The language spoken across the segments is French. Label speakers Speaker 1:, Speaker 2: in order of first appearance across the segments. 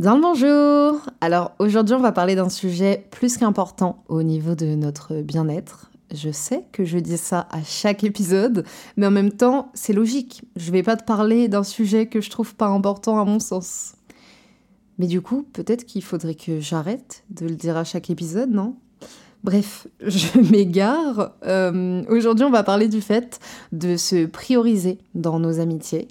Speaker 1: Bien le bonjour Alors aujourd'hui on va parler d'un sujet plus qu'important au niveau de notre bien-être. Je sais que je dis ça à chaque épisode, mais en même temps c'est logique. Je vais pas te parler d'un sujet que je trouve pas important à mon sens. Mais du coup, peut-être qu'il faudrait que j'arrête de le dire à chaque épisode, non? Bref, je m'égare. Euh, aujourd'hui, on va parler du fait de se prioriser dans nos amitiés.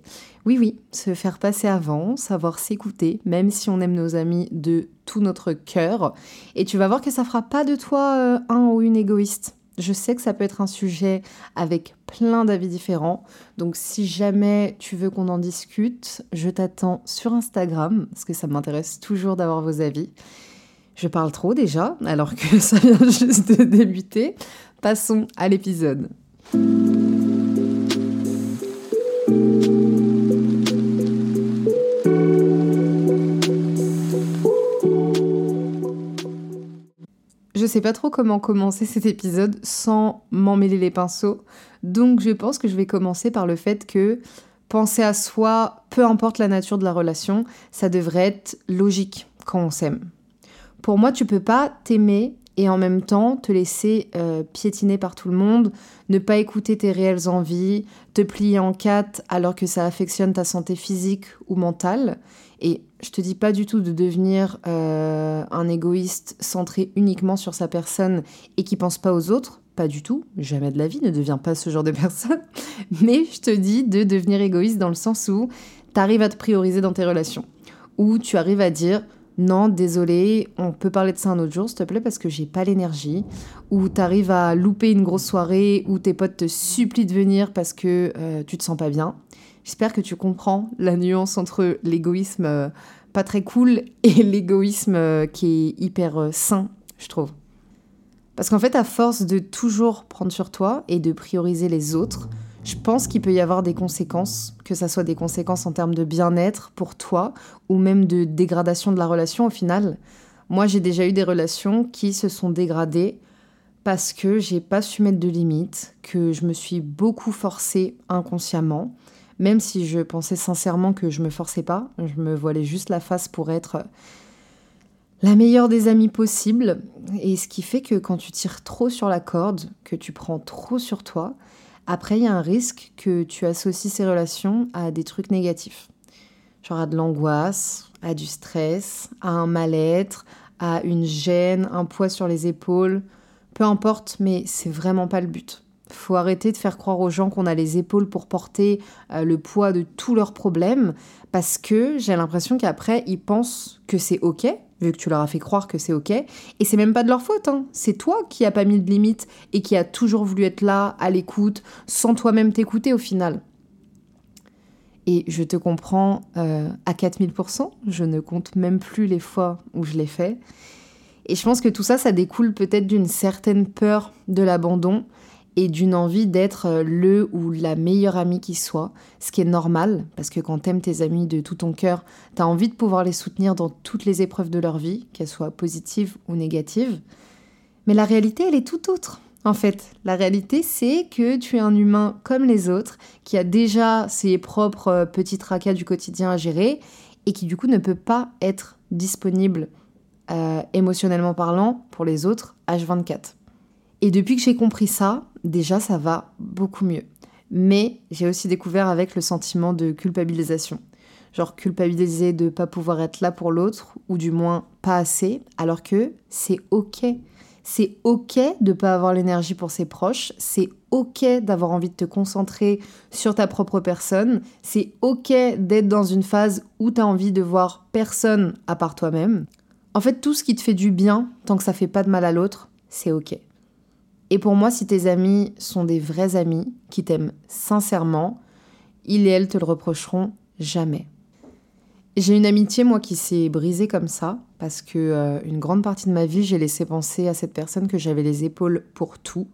Speaker 1: Oui, oui, se faire passer avant, savoir s'écouter, même si on aime nos amis de tout notre cœur. Et tu vas voir que ça fera pas de toi euh, un ou une égoïste. Je sais que ça peut être un sujet avec plein d'avis différents. Donc si jamais tu veux qu'on en discute, je t'attends sur Instagram, parce que ça m'intéresse toujours d'avoir vos avis. Je parle trop déjà, alors que ça vient juste de débuter. Passons à l'épisode. Je sais pas trop comment commencer cet épisode sans m'emmêler les pinceaux, donc je pense que je vais commencer par le fait que penser à soi, peu importe la nature de la relation, ça devrait être logique quand on s'aime. Pour moi, tu peux pas t'aimer et en même temps te laisser euh, piétiner par tout le monde, ne pas écouter tes réelles envies, te plier en quatre alors que ça affectionne ta santé physique ou mentale. Et je te dis pas du tout de devenir euh, un égoïste centré uniquement sur sa personne et qui pense pas aux autres. Pas du tout, jamais de la vie, ne deviens pas ce genre de personne. Mais je te dis de devenir égoïste dans le sens où tu arrives à te prioriser dans tes relations. Où tu arrives à dire non, désolé, on peut parler de ça un autre jour, s'il te plaît, parce que j'ai pas l'énergie. Ou t'arrives à louper une grosse soirée, où tes potes te supplient de venir parce que euh, tu te sens pas bien. J'espère que tu comprends la nuance entre l'égoïsme euh, pas très cool et l'égoïsme euh, qui est hyper sain, je trouve. Parce qu'en fait, à force de toujours prendre sur toi et de prioriser les autres, je pense qu'il peut y avoir des conséquences, que ça soit des conséquences en termes de bien-être pour toi ou même de dégradation de la relation au final. Moi, j'ai déjà eu des relations qui se sont dégradées parce que j'ai pas su mettre de limites, que je me suis beaucoup forcée inconsciemment, même si je pensais sincèrement que je me forçais pas, je me voilais juste la face pour être la meilleure des amies possible. Et ce qui fait que quand tu tires trop sur la corde, que tu prends trop sur toi, après, il y a un risque que tu associes ces relations à des trucs négatifs. Genre à de l'angoisse, à du stress, à un mal-être, à une gêne, un poids sur les épaules. Peu importe, mais c'est vraiment pas le but. Faut arrêter de faire croire aux gens qu'on a les épaules pour porter euh, le poids de tous leurs problèmes parce que j'ai l'impression qu'après ils pensent que c'est ok vu que tu leur as fait croire que c'est ok. Et c'est même pas de leur faute, hein. c'est toi qui as pas mis de limite et qui a toujours voulu être là, à l'écoute, sans toi-même t'écouter au final. Et je te comprends euh, à 4000%, je ne compte même plus les fois où je l'ai fait. Et je pense que tout ça, ça découle peut-être d'une certaine peur de l'abandon, et d'une envie d'être euh, le ou la meilleure amie qui soit, ce qui est normal, parce que quand t'aimes tes amis de tout ton cœur, t'as envie de pouvoir les soutenir dans toutes les épreuves de leur vie, qu'elles soient positives ou négatives. Mais la réalité, elle est tout autre. En fait, la réalité, c'est que tu es un humain comme les autres, qui a déjà ses propres euh, petits tracas du quotidien à gérer, et qui du coup ne peut pas être disponible euh, émotionnellement parlant pour les autres H24. Et depuis que j'ai compris ça, déjà ça va beaucoup mieux. Mais j'ai aussi découvert avec le sentiment de culpabilisation. Genre culpabiliser de ne pas pouvoir être là pour l'autre, ou du moins pas assez, alors que c'est ok. C'est ok de pas avoir l'énergie pour ses proches, c'est ok d'avoir envie de te concentrer sur ta propre personne, c'est ok d'être dans une phase où tu as envie de voir personne à part toi-même. En fait, tout ce qui te fait du bien, tant que ça fait pas de mal à l'autre, c'est ok. Et pour moi, si tes amis sont des vrais amis qui t'aiment sincèrement, ils et elles te le reprocheront jamais. J'ai une amitié, moi, qui s'est brisée comme ça, parce que euh, une grande partie de ma vie, j'ai laissé penser à cette personne que j'avais les épaules pour tout.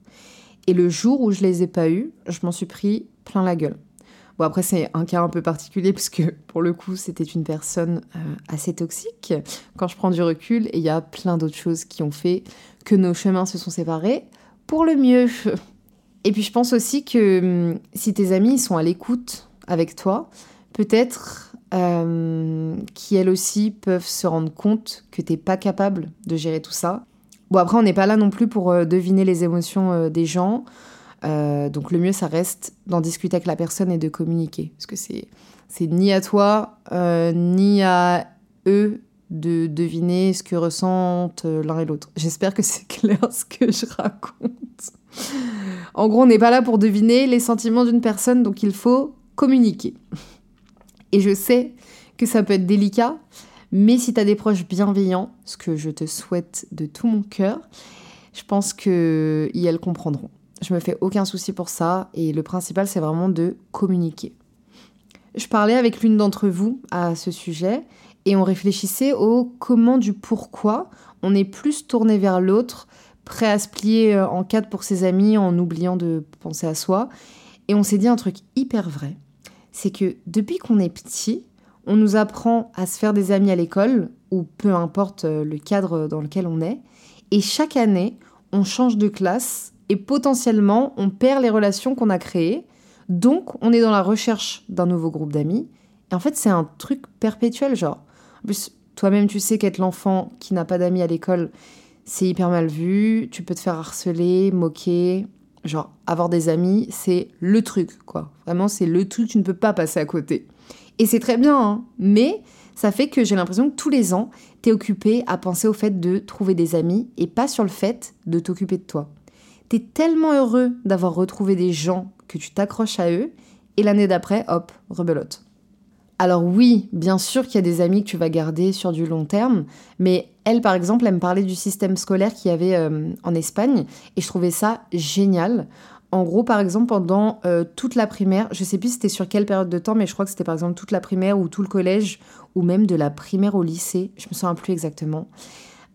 Speaker 1: Et le jour où je les ai pas eues, je m'en suis pris plein la gueule. Bon, après, c'est un cas un peu particulier, parce que pour le coup, c'était une personne euh, assez toxique. Quand je prends du recul, il y a plein d'autres choses qui ont fait que nos chemins se sont séparés pour le mieux. Et puis, je pense aussi que hum, si tes amis sont à l'écoute avec toi, peut-être euh, qui elles aussi peuvent se rendre compte que t'es pas capable de gérer tout ça. Bon, après, on n'est pas là non plus pour euh, deviner les émotions des gens. Euh, donc le mieux, ça reste d'en discuter avec la personne et de communiquer. Parce que c'est, c'est ni à toi, euh, ni à eux de deviner ce que ressentent euh, l'un et l'autre. J'espère que c'est clair ce que je raconte. En gros, on n'est pas là pour deviner les sentiments d'une personne, donc il faut communiquer. Et je sais que ça peut être délicat, mais si tu as des proches bienveillants, ce que je te souhaite de tout mon cœur, je pense qu'elles comprendront. Je me fais aucun souci pour ça et le principal c'est vraiment de communiquer. Je parlais avec l'une d'entre vous à ce sujet et on réfléchissait au comment du pourquoi on est plus tourné vers l'autre, prêt à se plier euh, en quatre pour ses amis en oubliant de penser à soi. Et on s'est dit un truc hyper vrai, c'est que depuis qu'on est petit, on nous apprend à se faire des amis à l'école, ou peu importe euh, le cadre dans lequel on est, et chaque année, on change de classe et potentiellement on perd les relations qu'on a créées. Donc on est dans la recherche d'un nouveau groupe d'amis. Et en fait c'est un truc perpétuel genre. Plus toi-même tu sais qu'être l'enfant qui n'a pas d'amis à l'école c'est hyper mal vu. Tu peux te faire harceler, moquer. Genre avoir des amis c'est le truc quoi. Vraiment c'est le truc tu ne peux pas passer à côté. Et c'est très bien hein. mais ça fait que j'ai l'impression que tous les ans, t'es occupé à penser au fait de trouver des amis et pas sur le fait de t'occuper de toi. T'es tellement heureux d'avoir retrouvé des gens que tu t'accroches à eux, et l'année d'après, hop, rebelote. Alors oui, bien sûr qu'il y a des amis que tu vas garder sur du long terme, mais elle, par exemple, elle me parlait du système scolaire qu'il y avait euh, en Espagne, et je trouvais ça génial. En gros, par exemple, pendant euh, toute la primaire, je sais plus c'était sur quelle période de temps, mais je crois que c'était par exemple toute la primaire ou tout le collège, ou même de la primaire au lycée, je me souviens plus exactement.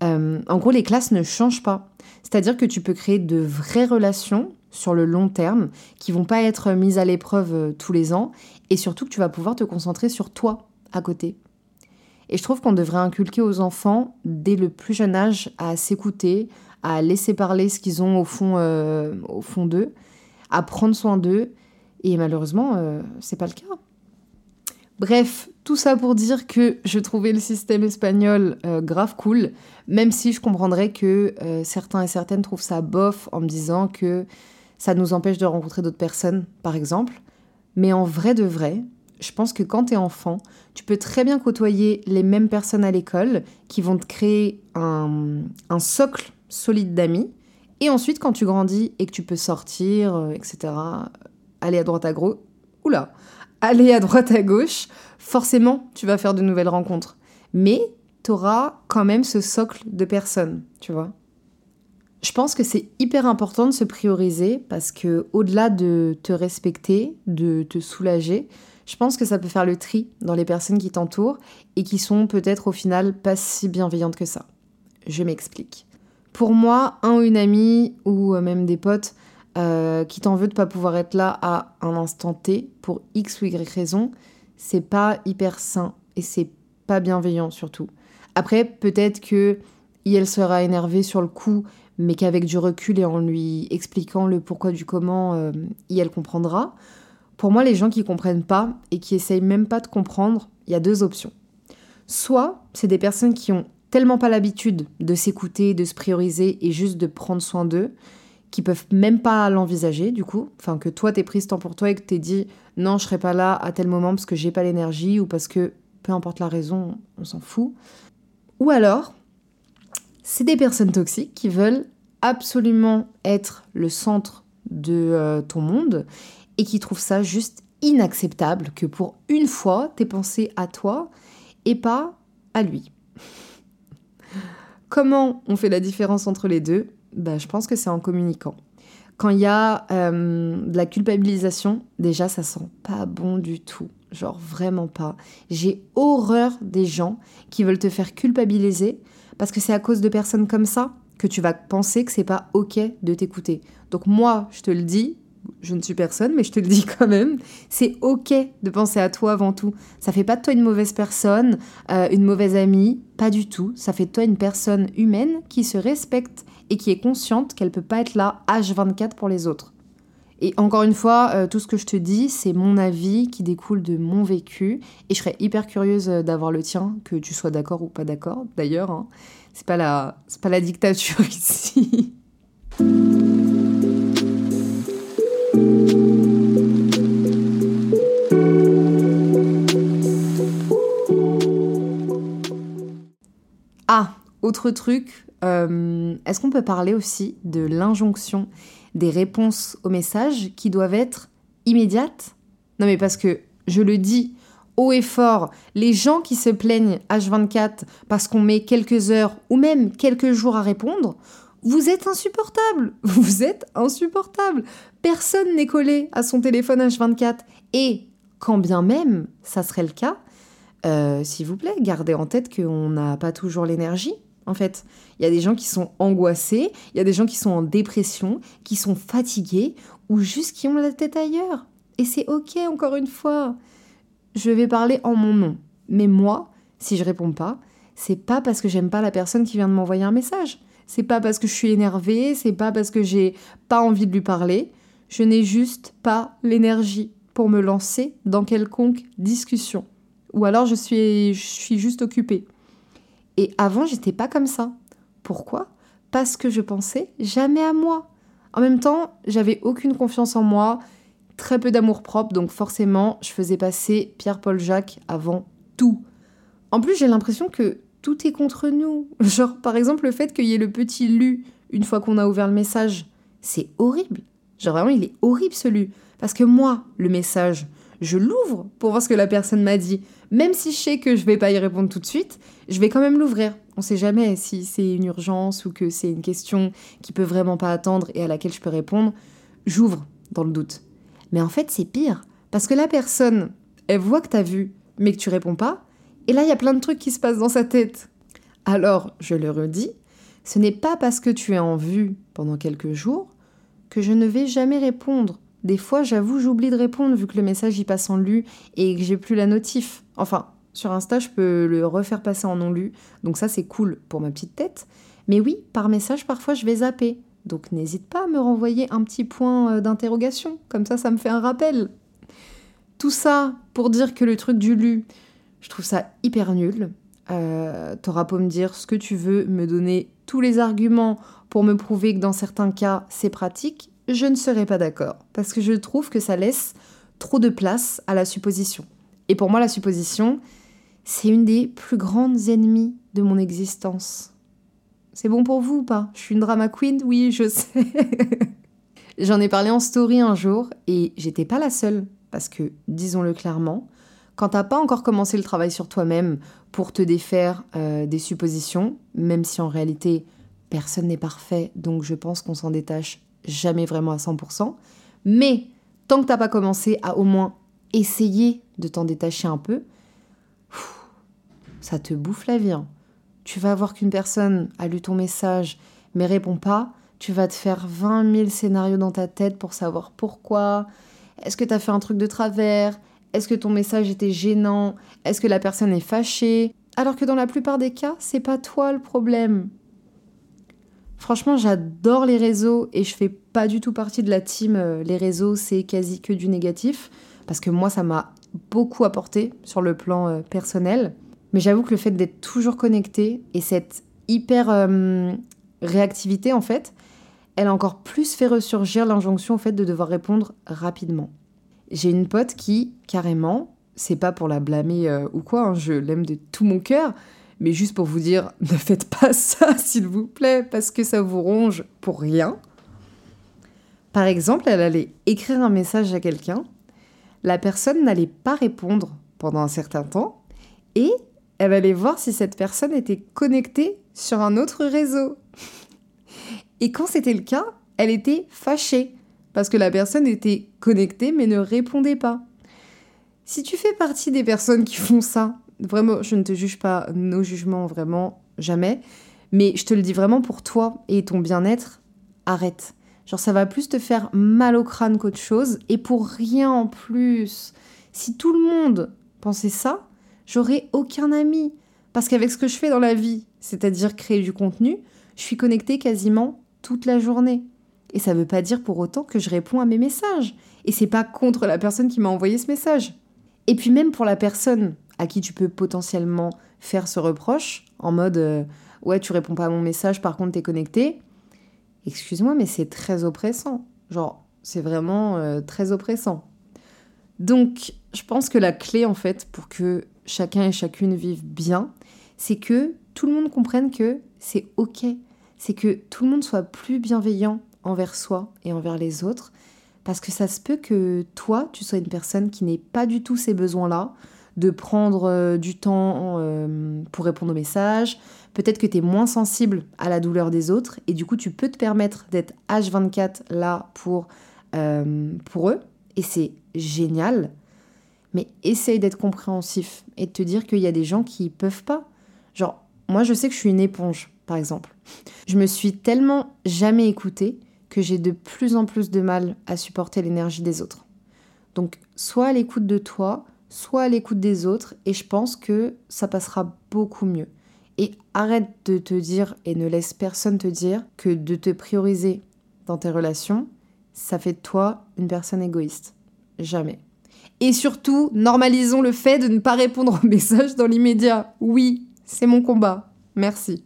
Speaker 1: Euh, en gros, les classes ne changent pas. C'est-à-dire que tu peux créer de vraies relations sur le long terme qui vont pas être mises à l'épreuve euh, tous les ans et surtout que tu vas pouvoir te concentrer sur toi à côté. Et je trouve qu'on devrait inculquer aux enfants dès le plus jeune âge à s'écouter, à laisser parler ce qu'ils ont au fond, euh, au fond d'eux, à prendre soin d'eux. Et malheureusement, euh, c'est pas le cas. Bref, tout ça pour dire que je trouvais le système espagnol euh, grave cool, même si je comprendrais que certains et certaines trouvent ça bof en me disant que ça nous empêche de rencontrer d'autres personnes, par exemple. Mais en vrai de vrai, je pense que quand t'es enfant, tu peux très bien côtoyer les mêmes personnes à l'école qui vont te créer un, un socle solide d'amis. Et ensuite, quand tu grandis et que tu peux sortir, euh, etc., aller à droite à gauche, oula, aller à droite à gauche, forcément, tu vas faire de nouvelles rencontres. Mais tu auras quand même ce socle de personnes, tu vois. Je pense que c'est hyper important de se prioriser parce que au-delà de te respecter, de te soulager, je pense que ça peut faire le tri dans les personnes qui t'entourent et qui sont peut-être au final pas si bienveillantes que ça. Je m'explique. Pour moi, un ou une amie ou même des potes euh, qui t'en veut de pas pouvoir être là à un instant T pour X ou Y raison, c'est pas hyper sain et c'est pas bienveillant surtout. Après, peut-être que elle sera énervée sur le coup, mais qu'avec du recul et en lui expliquant le pourquoi du comment, euh, elle comprendra. Pour moi, les gens qui comprennent pas et qui essayent même pas de comprendre, il y a deux options. Soit c'est des personnes qui ont tellement pas l'habitude de s'écouter, de se prioriser et juste de prendre soin d'eux, qui peuvent même pas l'envisager du coup, enfin que toi t'es pris ce temps pour toi et que t'es dit non je serai pas là à tel moment parce que j'ai pas l'énergie ou parce que peu importe la raison on s'en fout. Ou alors c'est des personnes toxiques qui veulent absolument être le centre de euh, ton monde et qui trouvent ça juste inacceptable que pour une fois t'aies pensé à toi et pas à lui. Comment on fait la différence entre les deux? Bah, je pense que c'est en communiquant. quand il y a euh, de la culpabilisation, déjà ça sent pas bon du tout. Genre vraiment pas. J'ai horreur des gens qui veulent te faire culpabiliser parce que c'est à cause de personnes comme ça que tu vas penser que c'est pas ok de t'écouter. Donc moi, je te le dis, je ne suis personne, mais je te le dis quand même, c'est ok de penser à toi avant tout. Ça fait pas de toi une mauvaise personne, euh, une mauvaise amie, pas du tout. Ça fait de toi une personne humaine qui se respecte et qui est consciente qu'elle peut pas être là H24 pour les autres. Et encore une fois, euh, tout ce que je te dis, c'est mon avis qui découle de mon vécu. Et je serais hyper curieuse euh, d'avoir le tien, que tu sois d'accord ou pas d'accord. D'ailleurs, hein. c'est pas la, dictature ici. Ah, autre truc, euh, est-ce qu'on peut parler aussi de l'injonction des réponses aux messages qui doivent être immédiates Non mais parce que, je le dis haut et fort, les gens qui se plaignent H24 parce qu'on met quelques heures ou même quelques jours à répondre, vous êtes insupportable. Vous êtes insupportable. Personne n'est collé à son téléphone H24. Et quand bien même ça serait le cas, euh, s'il vous plaît, gardez en tête qu'on n'a pas toujours l'énergie en fait. Il y a des gens qui sont angoissés, il y a des gens qui sont en dépression, qui sont fatigués ou juste qui ont la tête ailleurs. Et c'est ok, encore une fois. Je vais parler en mon nom. Mais moi, si je réponds pas, c'est pas parce que j'aime pas la personne qui vient de m'envoyer un message. C'est pas parce que je suis énervée, c'est pas parce que j'ai pas envie de lui parler. Je n'ai juste pas l'énergie pour me lancer dans quelconque discussion. Ou alors je suis, je suis juste occupée. Et avant, j'étais pas comme ça. Pourquoi? Parce que je pensais jamais à moi. En même temps, j'avais aucune confiance en moi, très peu d'amour propre, donc forcément, je faisais passer Pierre-Paul Jacques avant tout. En plus, j'ai l'impression que tout est contre nous. Genre, par exemple, le fait qu'il y ait le petit lu une fois qu'on a ouvert le message, c'est horrible. Genre, vraiment, il est horrible ce lu. Parce que moi, le message, je l'ouvre pour voir ce que la personne m'a dit. Même si je sais que je vais pas y répondre tout de suite, je vais quand même l'ouvrir. On sait jamais si c'est une urgence ou que c'est une question qui peut vraiment pas attendre et à laquelle je peux répondre. J'ouvre dans le doute. Mais en fait, c'est pire. Parce que la personne, elle voit que tu as vu, mais que tu réponds pas. Et là, il y a plein de trucs qui se passent dans sa tête. Alors, je le redis, ce n'est pas parce que tu es en vue pendant quelques jours que je ne vais jamais répondre. Des fois, j'avoue, j'oublie de répondre vu que le message y passe en lu et que j'ai plus la notif. Enfin, sur Insta, je peux le refaire passer en non lu. Donc ça, c'est cool pour ma petite tête. Mais oui, par message, parfois, je vais zapper. Donc n'hésite pas à me renvoyer un petit point euh, d'interrogation. Comme ça, ça me fait un rappel. Tout ça pour dire que le truc du lu, je trouve ça hyper nul. Euh, T'auras pour me dire ce que tu veux, me donner tous les arguments pour me prouver que dans certains cas, c'est pratique je ne serais pas d'accord, parce que je trouve que ça laisse trop de place à la supposition. Et pour moi, la supposition, c'est une des plus grandes ennemies de mon existence. C'est bon pour vous ou pas? Je suis une drama queen? Oui, je sais. J'en ai parlé en story un jour et j'étais pas la seule, parce que, disons-le clairement, quand t'as pas encore commencé le travail sur toi-même pour te défaire euh, des suppositions, même si en réalité personne n'est parfait, donc je pense qu'on s'en détache jamais vraiment à 100%. Mais tant que t'as pas commencé à au moins essayer de t'en détacher un peu, ça te bouffe la vie. Hein. Tu vas voir qu'une personne a lu ton message mais répond pas, tu vas te faire 20 000 scénarios dans ta tête pour savoir pourquoi. Est-ce que tu as fait un truc de travers? Est-ce que ton message était gênant? Est-ce que la personne est fâchée? Alors que dans la plupart des cas, c'est pas toi le problème. Franchement, j'adore les réseaux et je fais pas du tout partie de la team euh, les réseaux, c'est quasi que du négatif parce que moi ça m'a beaucoup apporté sur le plan euh, personnel. Mais j'avoue que le fait d'être toujours connecté et cette hyper euh, réactivité en fait, elle a encore plus fait ressurgir l'injonction au fait de devoir répondre rapidement. J'ai une pote qui, carrément, c'est pas pour la blâmer ou quoi, hein, je l'aime de tout mon cœur, mais juste pour vous dire, ne faites pas ça, s'il vous plaît, parce que ça vous ronge pour rien. Par exemple, elle allait écrire un message à quelqu'un, la personne n'allait pas répondre pendant un certain temps, et elle allait voir si cette personne était connectée sur un autre réseau. Et quand c'était le cas, Elle était fâchée parce que la personne était connectée mais ne répondait pas. Si tu fais partie des personnes qui font ça, vraiment, je ne te juge pas, nos jugements, vraiment, jamais. Mais je te le dis vraiment pour toi et ton bien-être, arrête. Genre, ça va plus te faire mal au crâne qu'autre chose, et pour rien en plus. Si tout le monde pensait ça, j'aurais aucun ami. Parce qu'avec ce que je fais dans la vie, c'est-à-dire créer du contenu, je suis connectée quasiment toute la journée. Et ça ne veut pas dire pour autant que je réponds à mes messages. Et c'est pas contre la personne qui m'a envoyé ce message. Et puis même pour la personne à qui tu peux potentiellement faire ce reproche, en mode euh, ouais tu réponds pas à mon message, par contre t'es connecté. Excuse-moi, mais c'est très oppressant. Genre, c'est vraiment euh, très oppressant. Donc, je pense que la clé, en fait, pour que chacun et chacune vivent bien, c'est que tout le monde comprenne que c'est OK. C'est que tout le monde soit plus bienveillant envers soi et envers les autres. Parce que ça se peut que toi, tu sois une personne qui n'ait pas du tout ces besoins-là, de prendre euh, du temps euh, pour répondre aux messages. Peut-être que tu es moins sensible à la douleur des autres et du coup, tu peux te permettre d'être H24 là pour, euh, pour eux. Et c'est génial. Mais essaye d'être compréhensif et de te dire qu'il y a des gens qui peuvent pas. Genre, moi, je sais que je suis une éponge, par exemple. Je me suis tellement jamais écoutée que j'ai de plus en plus de mal à supporter l'énergie des autres. Donc, soit à l'écoute de toi, soit à l'écoute des autres, et je pense que ça passera beaucoup mieux. Et arrête de te dire, et ne laisse personne te dire, que de te prioriser dans tes relations, ça fait de toi une personne égoïste. Jamais. Et surtout, normalisons le fait de ne pas répondre aux messages dans l'immédiat. Oui, c'est mon combat. Merci.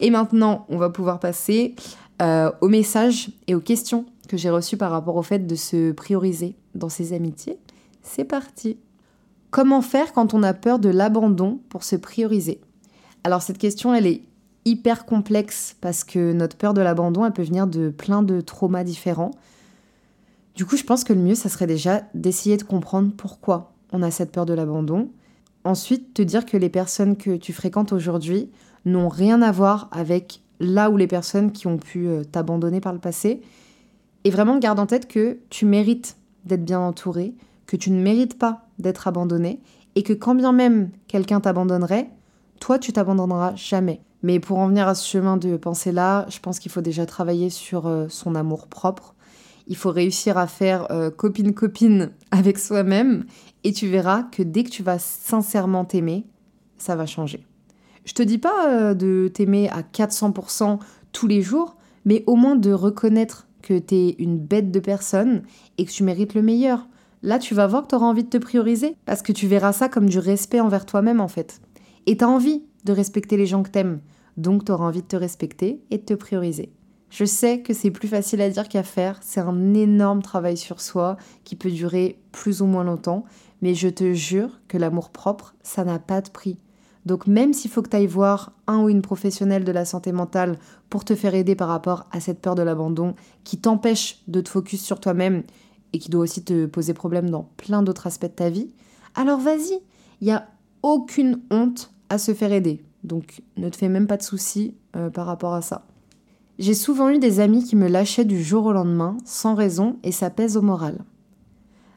Speaker 1: Et maintenant, on va pouvoir passer euh, aux messages et aux questions que j'ai reçues par rapport au fait de se prioriser dans ses amitiés. C'est parti. Comment faire quand on a peur de l'abandon pour se prioriser? Alors cette question, elle est hyper complexe parce que notre peur de l'abandon, elle peut venir de plein de traumas différents. Du coup, je pense que le mieux, ça serait déjà d'essayer de comprendre pourquoi on a cette peur de l'abandon. Ensuite, te dire que les personnes que tu fréquentes aujourd'hui n'ont rien à voir avec là où les personnes qui ont pu euh, t'abandonner par le passé. Et vraiment, garde en tête que tu mérites d'être bien entouré, que tu ne mérites pas d'être abandonné, et que quand bien même quelqu'un t'abandonnerait, toi, tu t'abandonneras jamais. Mais pour en venir à ce chemin de pensée-là, je pense qu'il faut déjà travailler sur euh, son amour propre, il faut réussir à faire copine-copine euh, avec soi-même et tu verras que dès que tu vas sincèrement t'aimer, ça va changer. Je te dis pas euh, de t'aimer à 400% tous les jours, mais au moins de reconnaître que tu es une bête de personne et que tu mérites le meilleur. Là, tu vas voir que tu auras envie de te prioriser parce que tu verras ça comme du respect envers toi-même en fait. Et tu as envie de respecter les gens que t'aimes, donc tu auras envie de te respecter et de te prioriser. Je sais que c'est plus facile à dire qu'à faire, c'est un énorme travail sur soi qui peut durer plus ou moins longtemps, mais je te jure que l'amour propre, ça n'a pas de prix. Donc même s'il faut que tu ailles voir un ou une professionnelle de la santé mentale pour te faire aider par rapport à cette peur de l'abandon qui t'empêche de te focus sur toi-même et qui doit aussi te poser problème dans plein d'autres aspects de ta vie, alors vas-y, il n'y a aucune honte à se faire aider. Donc ne te fais même pas de soucis euh, par rapport à ça. J'ai souvent eu des amis qui me lâchaient du jour au lendemain, sans raison, et ça pèse au moral.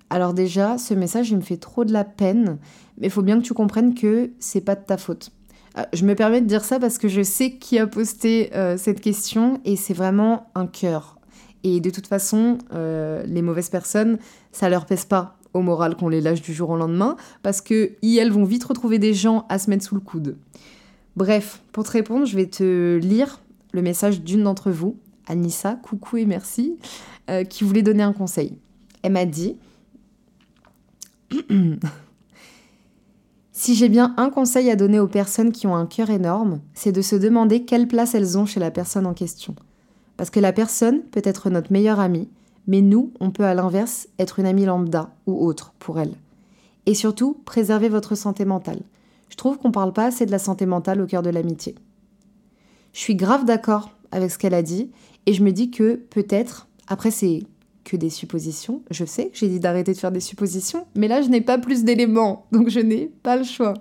Speaker 1: Alors déjà, ce message, il me fait trop de la peine, mais il faut bien que tu comprennes que c'est pas de ta faute. Euh, je me permets de dire ça parce que je sais qui a posté euh, cette question et c'est vraiment un cœur. Et de toute façon, euh, les mauvaises personnes, ça leur pèse pas au moral qu'on les lâche du jour au lendemain parce que elles vont vite retrouver des gens à se mettre sous le coude. Bref, pour te répondre, je vais te lire le message d'une d'entre vous, Anissa, coucou et merci, euh, qui voulait donner un conseil. Elle m'a dit Si j'ai bien un conseil à donner aux personnes qui ont un cœur énorme, c'est de se demander quelle place elles ont chez la personne en question. Parce que la personne peut être notre meilleure amie, mais nous, on peut à l'inverse être une amie lambda ou autre pour elle. Et surtout, préserver votre santé mentale. Je trouve qu'on parle pas assez de la santé mentale au cœur de l'amitié. Je suis grave d'accord avec ce qu'elle a dit et je me dis que peut-être, après c'est que des suppositions, je sais j'ai dit d'arrêter de faire des suppositions, mais là je n'ai pas plus d'éléments, donc je n'ai pas le choix.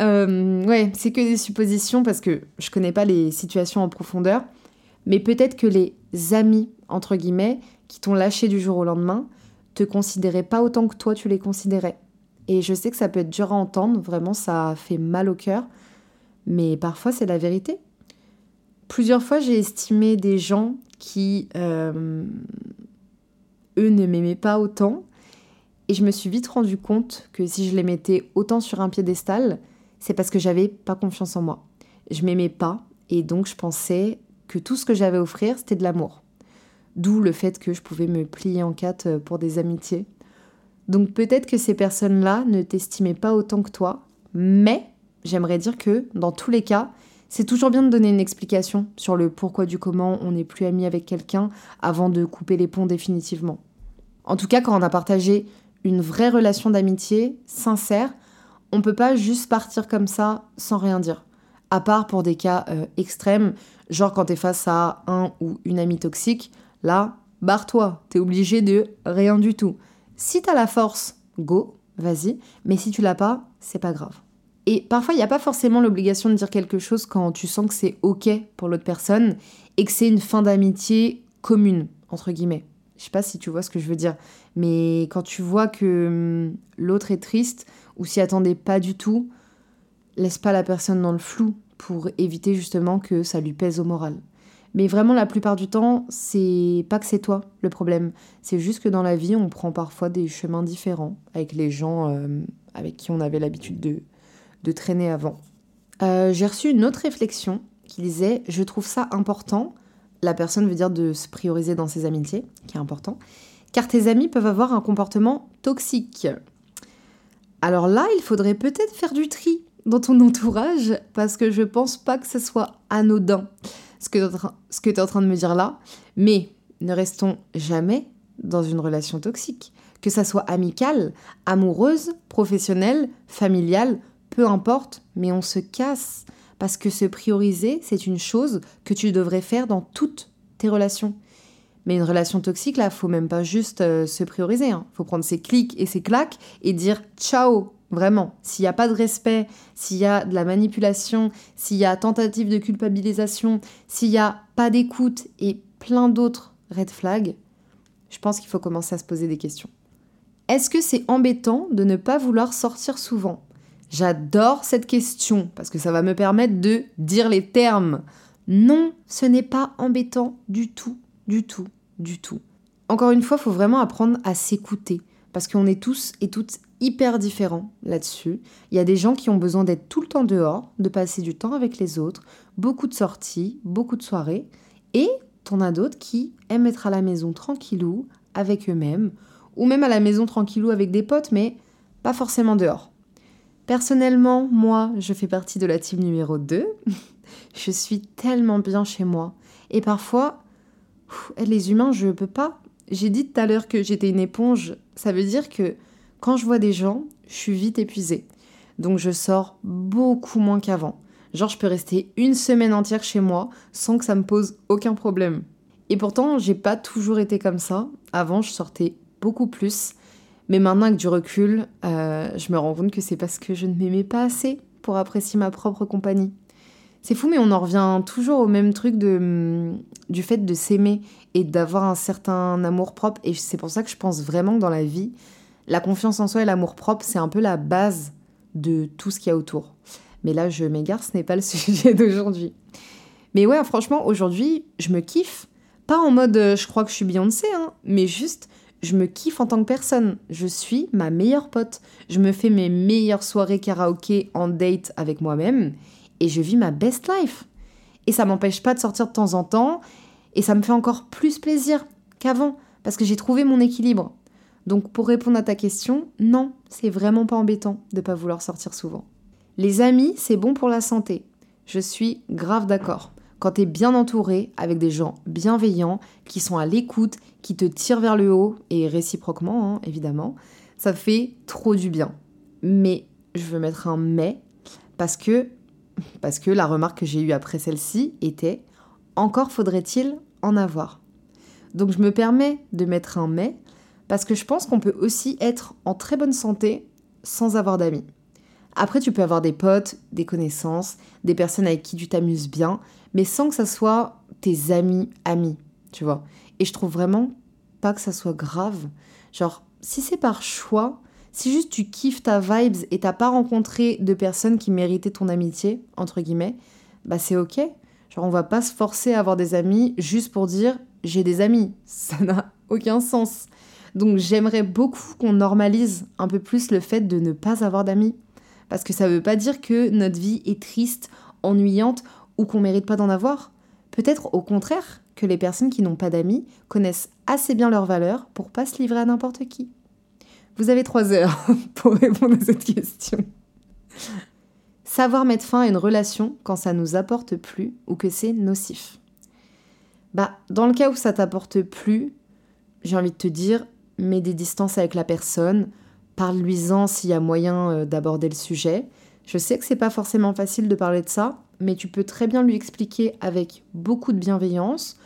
Speaker 1: Euh, ouais, c'est que des suppositions parce que je connais pas les situations en profondeur, mais peut-être que les amis, entre guillemets, qui t'ont lâché du jour au lendemain, te considéraient pas autant que toi tu les considérais. Et je sais que ça peut être dur à entendre, vraiment ça fait mal au cœur, mais parfois c'est la vérité. Plusieurs fois j'ai estimé des gens qui, euh, eux, ne m'aimaient pas autant, et je me suis vite rendu compte que si je les mettais autant sur un piédestal, c'est parce que j'avais pas confiance en moi. Je m'aimais pas, et donc je pensais que tout ce que j'avais à offrir, c'était de l'amour. D'où le fait que je pouvais me plier en quatre pour des amitiés. Donc peut-être que ces personnes-là ne t'estimaient pas autant que toi, mais j'aimerais dire que dans tous les cas, c'est toujours bien de donner une explication sur le pourquoi du comment on n'est plus ami avec quelqu'un avant de couper les ponts définitivement. En tout cas, quand on a partagé une vraie relation d'amitié sincère, on peut pas juste partir comme ça sans rien dire. À part pour des cas euh, extrêmes, genre quand t'es face à un ou une amie toxique, là, barre-toi, t'es obligé de rien du tout. Si t'as la force, go, vas-y, mais si tu l'as pas, c'est pas grave. Et parfois, il n'y a pas forcément l'obligation de dire quelque chose quand tu sens que c'est ok pour l'autre personne et que c'est une fin d'amitié commune, entre guillemets. Je sais pas si tu vois ce que je veux dire, mais quand tu vois que hum, l'autre est triste ou s'y attendait pas du tout, laisse pas la personne dans le flou pour éviter justement que ça lui pèse au moral. Mais vraiment, la plupart du temps, c'est pas que c'est toi le problème. C'est juste que dans la vie, on prend parfois des chemins différents avec les gens euh, avec qui on avait l'habitude de, de traîner avant. Euh, j'ai reçu une autre réflexion qui disait Je trouve ça important. La personne veut dire de se prioriser dans ses amitiés, qui est important, car tes amis peuvent avoir un comportement toxique. Alors là, il faudrait peut-être faire du tri dans ton entourage, parce que je pense pas que ce soit anodin ce que tu es en train de me dire là, mais ne restons jamais dans une relation toxique. Que ça soit amicale, amoureuse, professionnelle, familiale, peu importe, mais on se casse. Parce que se prioriser, c'est une chose que tu devrais faire dans toutes tes relations. Mais une relation toxique, là, faut même pas juste euh, se prioriser. Hein. faut prendre ses clics et ses claques et dire ciao, Vraiment, s'il n'y a pas de respect, s'il y a de la manipulation, s'il y a tentative de culpabilisation, s'il n'y a pas d'écoute et plein d'autres red flags, je pense qu'il faut commencer à se poser des questions. Est-ce que c'est embêtant de ne pas vouloir sortir souvent? J'adore cette question parce que ça va me permettre de dire les termes. Non, ce n'est pas embêtant du tout, du tout, du tout. Encore une fois, il faut vraiment apprendre à s'écouter parce qu'on est tous et toutes hyper différents là-dessus. Il y a des gens qui ont besoin d'être tout le temps dehors, de passer du temps avec les autres, beaucoup de sorties, beaucoup de soirées, et t'en as d'autres qui aiment être à la maison tranquillou, avec eux-mêmes, ou même à la maison tranquillou avec des potes, mais pas forcément dehors. Personnellement, moi, je fais partie de la team numéro 2. je suis tellement bien chez moi. Et parfois, les humains, je peux pas. J'ai dit tout à l'heure que j'étais une éponge. Ça veut dire que quand je vois des gens, je suis vite épuisée. Donc je sors beaucoup moins qu'avant. Genre je peux rester une semaine entière chez moi sans que ça me pose aucun problème. Et pourtant, j'ai pas toujours été comme ça. Avant, je sortais beaucoup plus. Mais maintenant, avec du recul, euh, je me rends compte que c'est parce que je ne m'aimais pas assez pour apprécier ma propre compagnie. C'est fou, mais on en revient toujours au même truc de, hum, du fait de s'aimer et d'avoir un certain amour propre. Et c'est pour ça que je pense vraiment que dans la vie, la confiance en soi et l'amour-propre, c'est un peu la base de tout ce qu'il y a autour. Mais là, je m'égare, ce n'est pas le sujet d'aujourd'hui. Mais ouais, franchement, aujourd'hui, je me kiffe. Pas en mode euh, je crois que je suis Beyoncé, hein, mais juste je me kiffe en tant que personne. Je suis ma meilleure pote. Je me fais mes meilleures soirées karaoké en date avec moi-même et je vis ma best life. Et ça m'empêche pas de sortir de temps en temps et ça me fait encore plus plaisir qu'avant parce que j'ai trouvé mon équilibre. Donc pour répondre à ta question, non, c'est vraiment pas embêtant de pas vouloir sortir souvent. Les amis, c'est bon pour la santé. Je suis grave d'accord. Quand tu es bien entouré avec des gens bienveillants, qui sont à l'écoute, qui te tirent vers le haut, et réciproquement, hein, évidemment, ça fait trop du bien. Mais je veux mettre un mais, parce que, parce que la remarque que j'ai eue après celle-ci était encore faudrait-il en avoir. Donc je me permets de mettre un mais, parce que je pense qu'on peut aussi être en très bonne santé sans avoir d'amis. Après, tu peux avoir des potes, des connaissances, des personnes avec qui tu t'amuses bien, mais sans que ça soit tes amis amis. tu vois. Et je trouve vraiment pas que ça soit grave. Genre, si c'est par choix, si juste tu kiffes ta vibes et t'as pas rencontré de personnes qui méritaient ton amitié, entre guillemets, bah c'est ok. Genre, on va pas se forcer à avoir des amis juste pour dire j'ai des amis. Ça n'a aucun sens. Donc j'aimerais beaucoup qu'on normalise un peu plus le fait de ne pas avoir d'amis. Parce que ça veut pas dire que notre vie est triste, ennuyante ou qu'on mérite pas d'en avoir. Peut-être au contraire que les personnes qui n'ont pas d'amis connaissent assez bien leurs valeurs pour pas se livrer à n'importe qui. Vous avez trois heures pour répondre à cette question. Savoir mettre fin à une relation quand ça nous apporte plus ou que c'est nocif. Bah, dans le cas où ça t'apporte plus, j'ai envie de te dire, mets des distances avec la personne, parle-lui-en s'il y a moyen euh, d'aborder le sujet. Je sais que c'est pas forcément facile de parler de ça, mais tu peux très bien lui expliquer avec beaucoup de bienveillance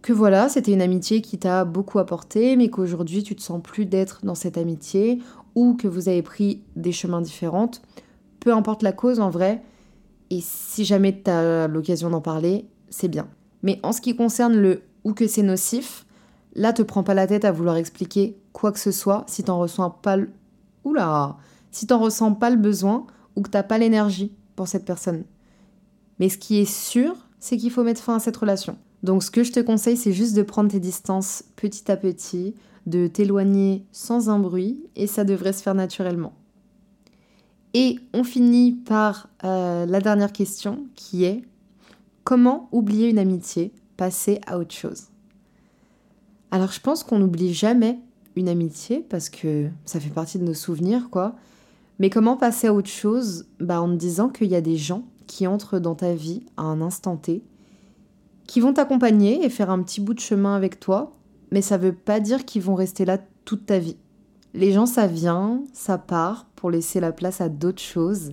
Speaker 1: que voilà, c'était une amitié qui t'a beaucoup apporté, mais qu'aujourd'hui tu te sens plus d'être dans cette amitié ou que vous avez pris des chemins différents. Peu importe la cause en vrai, et si jamais tu as l'occasion d'en parler, c'est bien. Mais en ce qui concerne le ou que c'est nocif, là te prends pas la tête à vouloir expliquer quoi que ce soit si t'en ressens pas le oula, si t'en ressens pas le besoin ou que t'as pas l'énergie pour cette personne. Mais ce qui est sûr, c'est qu'il faut mettre fin à cette relation. Donc ce que je te conseille, c'est juste de prendre tes distances petit à petit, de t'éloigner sans un bruit, et ça devrait se faire naturellement. Et on finit par euh, la dernière question qui est comment oublier une amitié, passer à autre chose? Alors je pense qu'on n'oublie jamais une amitié parce que ça fait partie de nos souvenirs, quoi. Mais comment passer à autre chose? Bah, En te disant qu'il y a des gens qui entrent dans ta vie à un instant T, qui vont t'accompagner et faire un petit bout de chemin avec toi, mais ça veut pas dire qu'ils vont rester là toute ta vie. Les gens, ça vient, ça part pour laisser la place à d'autres choses.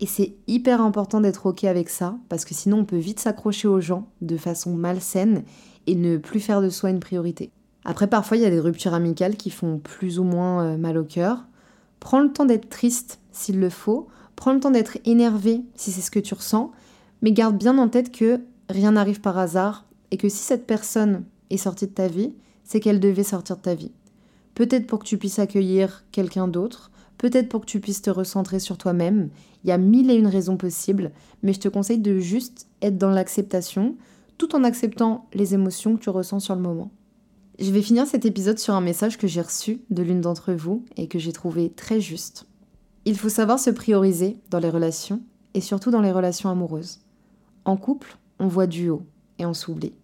Speaker 1: Et c'est hyper important d'être OK avec ça, parce que sinon on peut vite s'accrocher aux gens de façon malsaine et ne plus faire de soi une priorité. Après, parfois, il y a des ruptures amicales qui font plus ou moins euh, mal au cœur. Prends le temps d'être triste s'il le faut, prends le temps d'être énervé si c'est ce que tu ressens, mais garde bien en tête que rien n'arrive par hasard et que si cette personne est sortie de ta vie, c'est qu'elle devait sortir de ta vie. Peut-être pour que tu puisses accueillir quelqu'un d'autre, peut-être pour que tu puisses te recentrer sur toi-même. Il y a mille et une raisons possibles, mais je te conseille de juste être dans l'acceptation, tout en acceptant les émotions que tu ressens sur le moment. Je vais finir cet épisode sur un message que j'ai reçu de l'une d'entre vous et que j'ai trouvé très juste. Il faut savoir se prioriser dans les relations et surtout dans les relations amoureuses. En couple, on voit du haut et on s'oublie.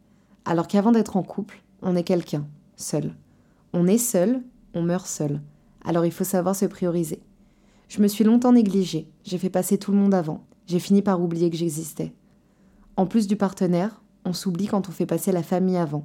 Speaker 1: Alors qu'avant d'être en couple, on est quelqu'un, seul. On est seul, on meurt seul. Alors il faut savoir se prioriser. Je me suis longtemps négligée, j'ai fait passer tout le monde avant, j'ai fini par oublier que j'existais. En plus du partenaire, on s'oublie quand on fait passer la famille avant,